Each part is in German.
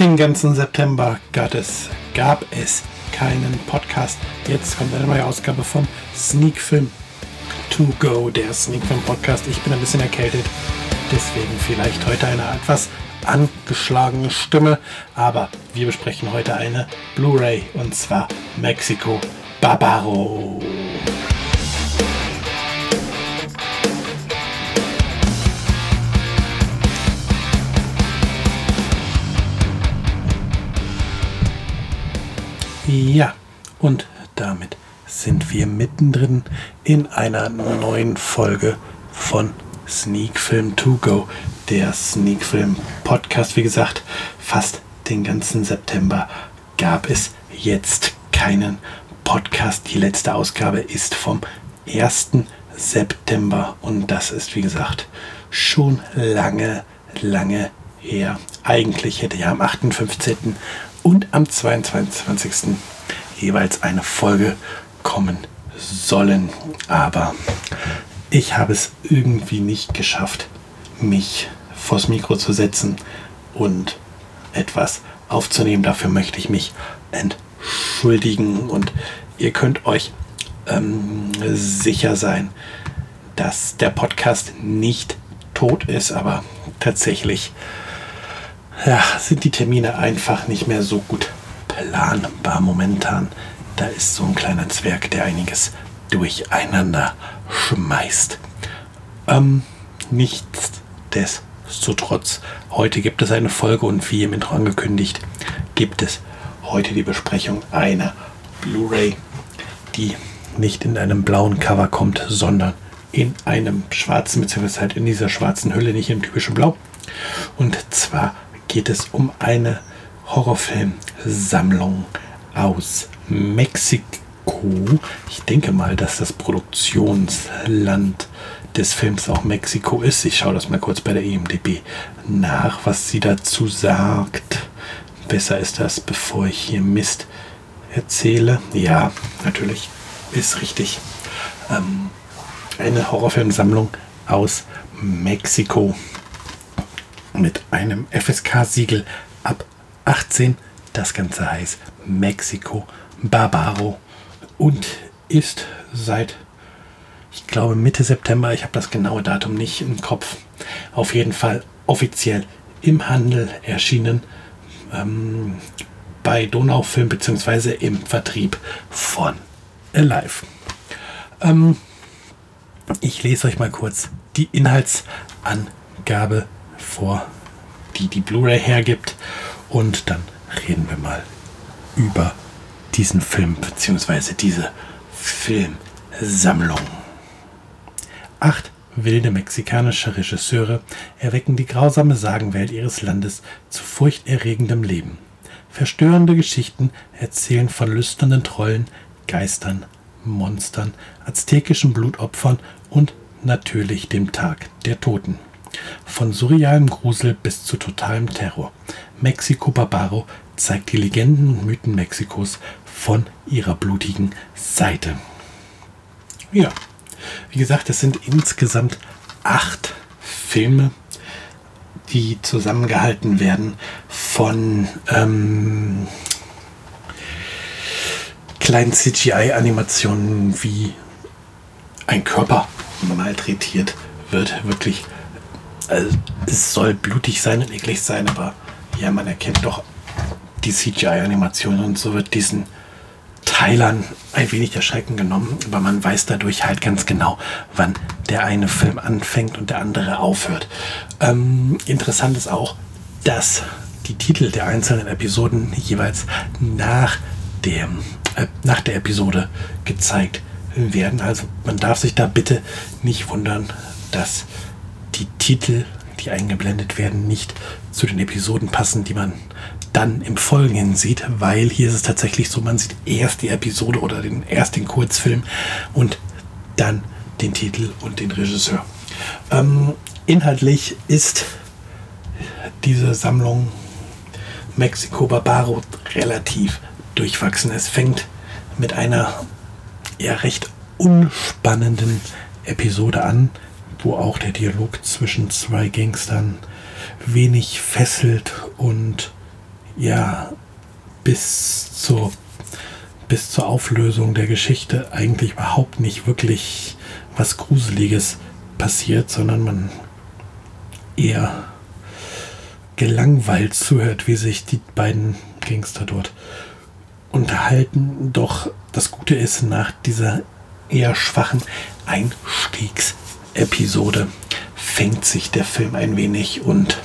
Den ganzen September gab es, gab es keinen Podcast. Jetzt kommt eine neue Ausgabe vom Sneak Film To Go, der Sneak Film Podcast. Ich bin ein bisschen erkältet, deswegen vielleicht heute eine etwas angeschlagene Stimme, aber wir besprechen heute eine Blu-ray und zwar Mexico Barbaro. Ja, und damit sind wir mittendrin in einer neuen Folge von Sneak Film To Go, der Sneak Film Podcast. Wie gesagt, fast den ganzen September gab es jetzt keinen Podcast. Die letzte Ausgabe ist vom 1. September und das ist, wie gesagt, schon lange, lange her. Eigentlich hätte ja am 58 und am 22. jeweils eine Folge kommen sollen. Aber ich habe es irgendwie nicht geschafft, mich vors Mikro zu setzen und etwas aufzunehmen. Dafür möchte ich mich entschuldigen und ihr könnt euch ähm, sicher sein, dass der Podcast nicht tot ist, aber tatsächlich ja, sind die Termine einfach nicht mehr so gut planbar momentan. Da ist so ein kleiner Zwerg, der einiges durcheinander schmeißt. Ähm, nichtsdestotrotz, heute gibt es eine Folge und wie im Intro angekündigt, gibt es heute die Besprechung einer Blu-ray, die nicht in einem blauen Cover kommt, sondern in einem schwarzen, beziehungsweise halt in dieser schwarzen Hülle, nicht im typischen Blau. Und zwar geht es um eine Horrorfilmsammlung aus Mexiko. Ich denke mal, dass das Produktionsland des Films auch Mexiko ist. Ich schaue das mal kurz bei der EMDB nach, was sie dazu sagt. Besser ist das, bevor ich hier Mist erzähle. Ja, natürlich ist richtig. Ähm, eine Horrorfilmsammlung aus Mexiko mit einem FSK-Siegel ab 18. Das Ganze heißt Mexiko Barbaro und ist seit, ich glaube, Mitte September, ich habe das genaue Datum nicht im Kopf, auf jeden Fall offiziell im Handel erschienen ähm, bei Donaufilm bzw. im Vertrieb von Alive. Ähm, ich lese euch mal kurz die Inhaltsangabe vor, die die Blu-ray hergibt. Und dann reden wir mal über diesen Film bzw. diese Filmsammlung. Acht wilde mexikanische Regisseure erwecken die grausame Sagenwelt ihres Landes zu furchterregendem Leben. Verstörende Geschichten erzählen von lüsternen Trollen, Geistern, Monstern, aztekischen Blutopfern und natürlich dem Tag der Toten. Von surrealem Grusel bis zu totalem Terror. Mexico Barbaro zeigt die Legenden und Mythen Mexikos von ihrer blutigen Seite. Ja, wie gesagt, es sind insgesamt acht Filme, die zusammengehalten werden von ähm, kleinen CGI-Animationen, wie ein Körper malträtiert wird. Wirklich also, es soll blutig sein und eklig sein, aber ja, man erkennt doch die CGI-Animation und so wird diesen Teilern ein wenig der Schrecken genommen, aber man weiß dadurch halt ganz genau, wann der eine Film anfängt und der andere aufhört. Ähm, interessant ist auch, dass die Titel der einzelnen Episoden jeweils nach, dem, äh, nach der Episode gezeigt werden. Also man darf sich da bitte nicht wundern, dass die Titel, die eingeblendet werden, nicht zu den Episoden passen, die man dann im Folgenden sieht, weil hier ist es tatsächlich so, man sieht erst die Episode oder den, erst den Kurzfilm und dann den Titel und den Regisseur. Ähm, inhaltlich ist diese Sammlung Mexico Barbaro relativ durchwachsen. Es fängt mit einer ja recht unspannenden Episode an, wo auch der Dialog zwischen zwei Gangstern wenig fesselt und ja bis zur bis zur Auflösung der Geschichte eigentlich überhaupt nicht wirklich was Gruseliges passiert, sondern man eher gelangweilt zuhört, wie sich die beiden Gangster dort unterhalten. Doch das Gute ist, nach dieser eher schwachen Einstiegsepisode fängt sich der Film ein wenig und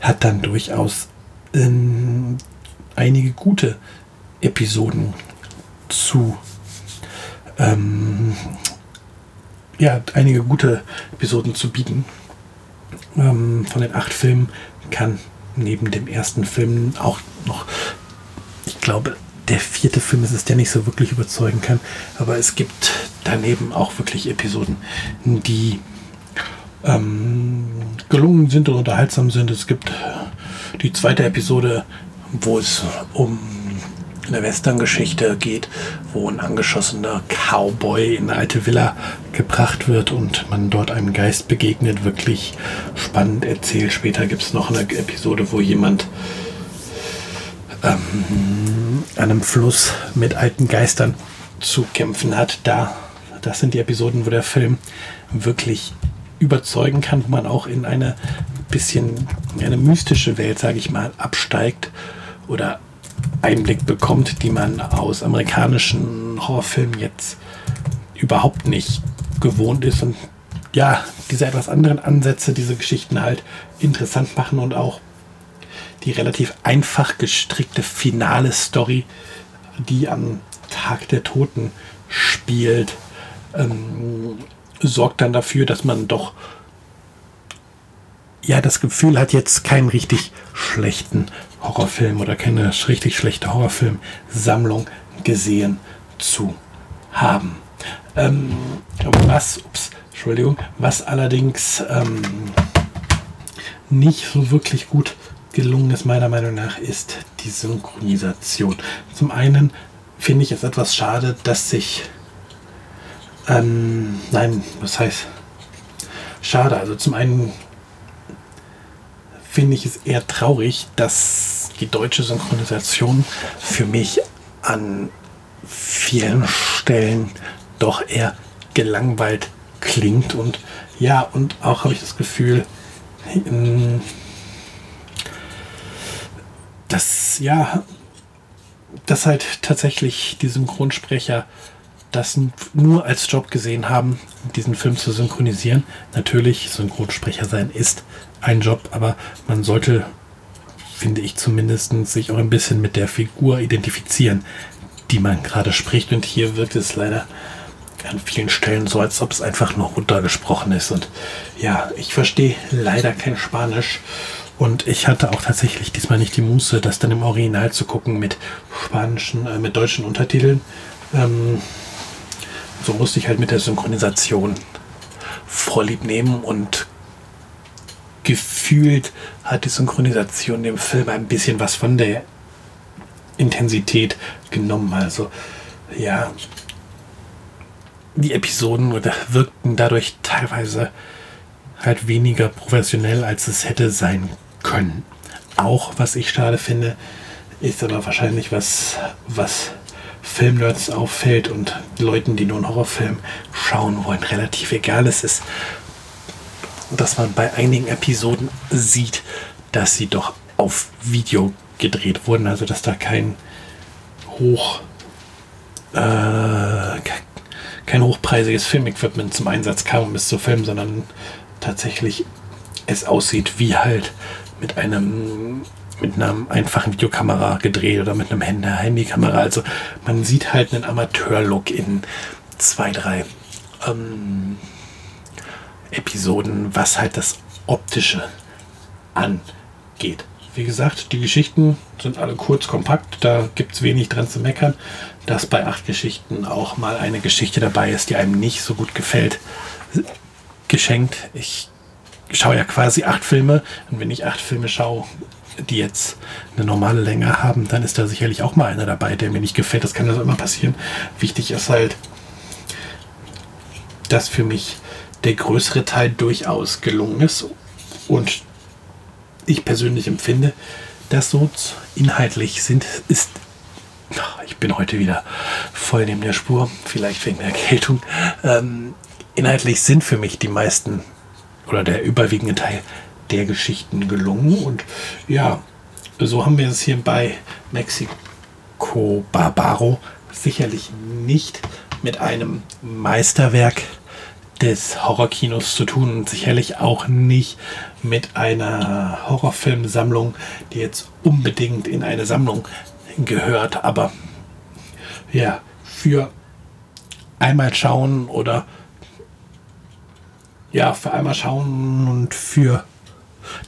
hat dann durchaus ähm, einige gute Episoden zu ähm, ja, einige gute Episoden zu bieten. Ähm, von den acht Filmen kann neben dem ersten Film auch noch, ich glaube, der vierte Film ist es, der nicht so wirklich überzeugen kann. Aber es gibt daneben auch wirklich Episoden, die ähm, gelungen sind und unterhaltsam sind. Es gibt die zweite Episode, wo es um eine Western-Geschichte geht, wo ein angeschossener Cowboy in eine alte Villa gebracht wird und man dort einem Geist begegnet. Wirklich spannend erzählt. Später gibt es noch eine Episode, wo jemand ähm, an einem Fluss mit alten Geistern zu kämpfen hat. Da, das sind die Episoden, wo der Film wirklich überzeugen kann, wo man auch in eine bisschen eine mystische Welt, sage ich mal, absteigt oder Einblick bekommt, die man aus amerikanischen Horrorfilmen jetzt überhaupt nicht gewohnt ist und ja, diese etwas anderen Ansätze, diese Geschichten halt interessant machen und auch die relativ einfach gestrickte finale Story, die am Tag der Toten spielt, ähm, sorgt dann dafür, dass man doch ja das Gefühl hat, jetzt keinen richtig schlechten Horrorfilm oder keine richtig schlechte Horrorfilmsammlung gesehen zu haben. Ähm, was, ups, Entschuldigung, was allerdings ähm, nicht so wirklich gut gelungen ist, meiner Meinung nach, ist die Synchronisation. Zum einen finde ich es etwas schade, dass sich, ähm, nein, was heißt schade? Also zum einen finde ich es eher traurig, dass die deutsche Synchronisation für mich an vielen Stellen doch eher gelangweilt klingt und ja, und auch habe ich das Gefühl, ähm, dass ja, dass halt tatsächlich die Synchronsprecher das nur als Job gesehen haben, diesen Film zu synchronisieren. Natürlich, Synchronsprecher sein ist ein Job, aber man sollte, finde ich zumindest, sich auch ein bisschen mit der Figur identifizieren, die man gerade spricht. Und hier wirkt es leider an vielen Stellen so, als ob es einfach nur runtergesprochen ist. Und ja, ich verstehe leider kein Spanisch. Und ich hatte auch tatsächlich diesmal nicht die Muße, das dann im Original zu gucken mit spanischen, äh, mit deutschen Untertiteln. Ähm, so musste ich halt mit der Synchronisation vorlieb nehmen und gefühlt hat die Synchronisation dem Film ein bisschen was von der Intensität genommen. Also ja, die Episoden wirkten dadurch teilweise halt weniger professionell, als es hätte sein können. Auch was ich schade finde, ist aber wahrscheinlich was, was Filmnerds auffällt und Leuten, die nur einen Horrorfilm schauen wollen, relativ egal es ist, dass man bei einigen Episoden sieht, dass sie doch auf Video gedreht wurden, also dass da kein hoch äh, kein hochpreisiges Filmequipment zum Einsatz kam, um es zu filmen, sondern tatsächlich es aussieht wie halt mit einem mit einer einfachen Videokamera gedreht oder mit einem Handykamera. Also man sieht halt einen Amateurlook in zwei, drei ähm, Episoden, was halt das Optische angeht. Wie gesagt, die Geschichten sind alle kurz, kompakt, da gibt es wenig dran zu meckern. Dass bei acht Geschichten auch mal eine Geschichte dabei ist, die einem nicht so gut gefällt, geschenkt. Ich schaue ja quasi acht Filme und wenn ich acht Filme schaue, die jetzt eine normale Länge haben, dann ist da sicherlich auch mal einer dabei, der mir nicht gefällt. Das kann also immer passieren. Wichtig ist halt, dass für mich der größere Teil durchaus gelungen ist und ich persönlich empfinde, das so inhaltlich sind, ist. Ich bin heute wieder voll neben der Spur, vielleicht wegen der Erkältung. Ähm, inhaltlich sind für mich die meisten oder der überwiegende Teil der Geschichten gelungen. Und ja, so haben wir es hier bei Mexico Barbaro sicherlich nicht mit einem Meisterwerk des Horrorkinos zu tun und sicherlich auch nicht mit einer Horrorfilmsammlung, die jetzt unbedingt in eine Sammlung gehört. Aber ja, für einmal schauen oder ja, für einmal schauen und für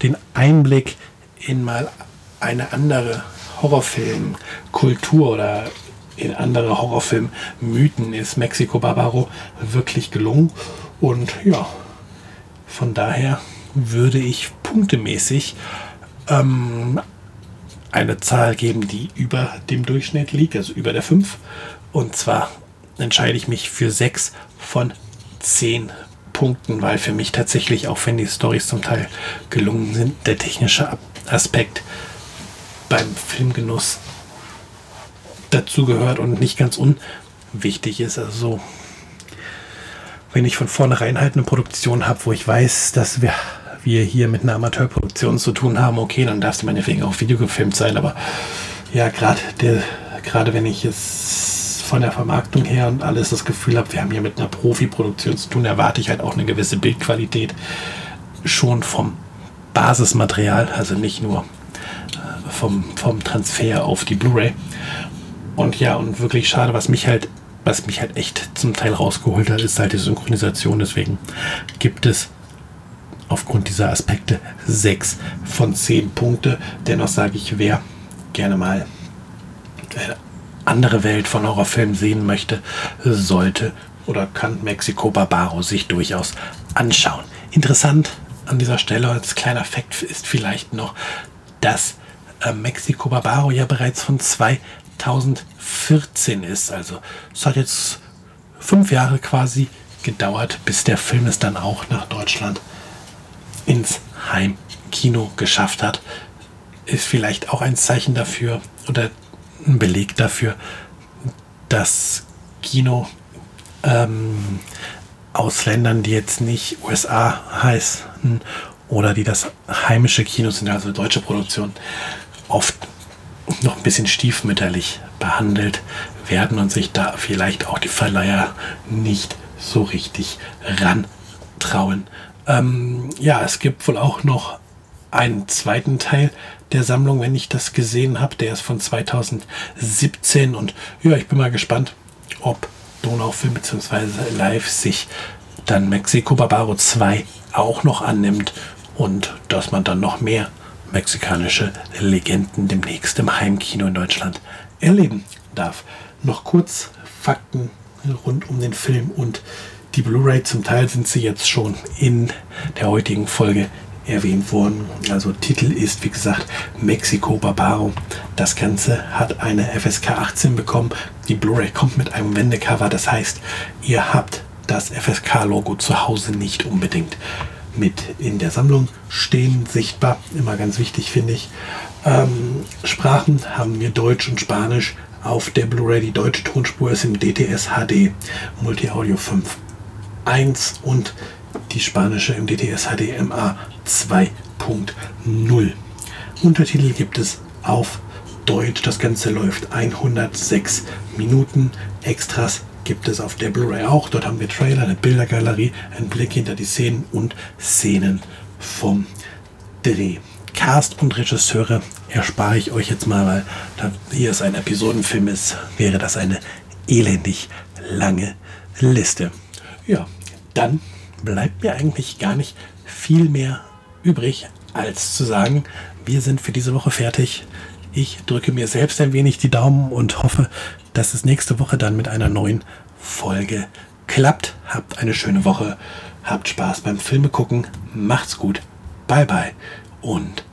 den Einblick in mal eine andere Horrorfilmkultur oder in andere Horrorfilmmythen ist Mexico Barbaro wirklich gelungen. Und ja, von daher würde ich punktemäßig ähm, eine Zahl geben, die über dem Durchschnitt liegt, also über der 5. Und zwar entscheide ich mich für 6 von 10 Punkten, weil für mich tatsächlich, auch wenn die Storys zum Teil gelungen sind, der technische Aspekt beim Filmgenuss dazu gehört und nicht ganz unwichtig ist. Also wenn ich von vornherein halt eine Produktion habe, wo ich weiß, dass wir, wir hier mit einer Amateurproduktion zu tun haben, okay, dann darf es meinetwegen auch Video gefilmt sein, aber ja, gerade wenn ich es von der Vermarktung her und alles das Gefühl habe, wir haben hier mit einer Profi-Produktion zu tun, erwarte ich halt auch eine gewisse Bildqualität schon vom Basismaterial, also nicht nur äh, vom, vom Transfer auf die Blu-ray. Und ja, und wirklich schade, was mich halt, was mich halt echt zum Teil rausgeholt hat, ist halt die Synchronisation. Deswegen gibt es aufgrund dieser Aspekte sechs von zehn Punkte. Dennoch sage ich, wer gerne mal eine andere Welt von Horrorfilmen sehen möchte, sollte oder kann Mexico Barbaro sich durchaus anschauen. Interessant an dieser Stelle als kleiner Fakt ist vielleicht noch, dass äh, Mexico Barbaro ja bereits von zwei 2014 ist. Also es hat jetzt fünf Jahre quasi gedauert, bis der Film es dann auch nach Deutschland ins Heimkino geschafft hat. Ist vielleicht auch ein Zeichen dafür oder ein Beleg dafür, dass Kino ähm, aus Ländern, die jetzt nicht USA heißen oder die das heimische Kino sind, also deutsche Produktion, oft noch ein bisschen stiefmütterlich behandelt werden und sich da vielleicht auch die Verleiher nicht so richtig rantrauen. Ähm, ja, es gibt wohl auch noch einen zweiten Teil der Sammlung, wenn ich das gesehen habe. Der ist von 2017 und ja, ich bin mal gespannt, ob Donaufilm bzw. Live sich dann Mexico Barbaro 2 auch noch annimmt und dass man dann noch mehr mexikanische Legenden demnächst im Heimkino in Deutschland erleben darf. Noch kurz Fakten rund um den Film und die Blu-ray. Zum Teil sind sie jetzt schon in der heutigen Folge erwähnt worden. Also Titel ist wie gesagt Mexico Barbaro. Das Ganze hat eine FSK 18 bekommen. Die Blu-ray kommt mit einem Wendecover. Das heißt, ihr habt das FSK-Logo zu Hause nicht unbedingt mit in der Sammlung stehen, sichtbar. Immer ganz wichtig, finde ich. Ähm, Sprachen haben wir Deutsch und Spanisch. Auf der Blu-ray die deutsche Tonspur ist im DTS HD Multi-Audio 5.1 und die spanische im DTS HD MA 2.0. Untertitel gibt es auf Deutsch. Das Ganze läuft 106 Minuten. Extras gibt es auf der Blu-ray auch. Dort haben wir Trailer, eine Bildergalerie, einen Blick hinter die Szenen und Szenen vom Dreh. Cast und Regisseure erspare ich euch jetzt mal, weil da hier es ein Episodenfilm ist, wäre das eine elendig lange Liste. Ja, dann bleibt mir eigentlich gar nicht viel mehr übrig, als zu sagen, wir sind für diese Woche fertig. Ich drücke mir selbst ein wenig die Daumen und hoffe, dass es nächste Woche dann mit einer neuen Folge klappt. Habt eine schöne Woche, habt Spaß beim Filme gucken, macht's gut, bye bye und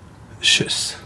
tschüss.